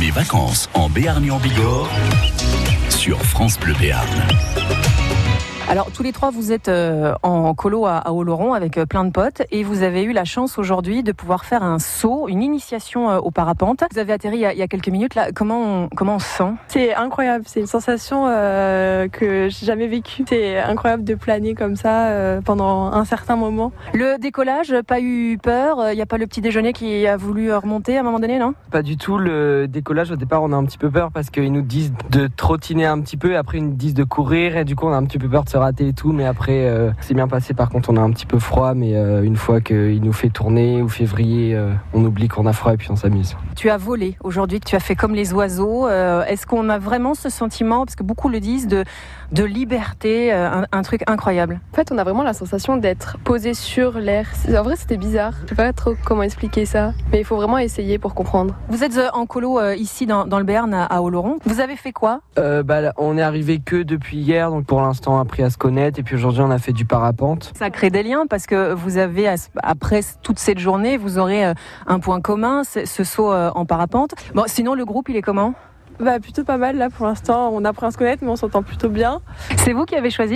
Mes vacances en Béarn en Bigorre sur France Bleu Béarn. Alors tous les trois, vous êtes euh, en colo à, à Oloron avec euh, plein de potes et vous avez eu la chance aujourd'hui de pouvoir faire un saut, une initiation euh, au parapente. Vous avez atterri il y a, il y a quelques minutes. Là, comment on, comment on se sent? C'est incroyable, c'est une sensation euh, que j'ai jamais vécue. C'est incroyable de planer comme ça euh, pendant un certain moment. Le décollage, pas eu peur? Il n'y a pas le petit déjeuner qui a voulu remonter à un moment donné, non? Pas du tout. Le décollage, au départ, on a un petit peu peur parce qu'ils nous disent de trottiner un petit peu, et après ils nous disent de courir, et du coup on a un petit peu peur de se rater et tout. Mais après, euh, c'est bien passé. Par contre, on a un petit peu froid, mais euh, une fois qu'il nous fait tourner ou février, euh, on oublie qu'on a froid et puis on s'amuse. Tu as volé aujourd'hui, tu as fait comme les oiseaux. Euh, Est-ce qu'on a vraiment ce sentiment, parce que beaucoup le disent, de, de liberté, euh, un, un truc incroyable? En fait, on a vraiment la sensation d'être posé sur l'air. En vrai, c'était bizarre. Je sais pas trop comment expliquer ça, mais il faut vraiment essayer pour comprendre. Vous êtes en colo euh, ici dans, dans le Béarn à, Oloron. Vous avez fait quoi? Euh, bah, on est arrivé que depuis hier, donc pour l'instant on a appris à se connaître. Et puis aujourd'hui, on a fait du parapente. Ça crée des liens parce que vous avez, après toute cette journée, vous aurez euh, un point commun, ce saut euh, en parapente. Bon, sinon, le groupe, il est comment? Bah plutôt pas mal là pour l'instant. On apprend à se connaître, mais on s'entend plutôt bien. C'est vous qui avez choisi?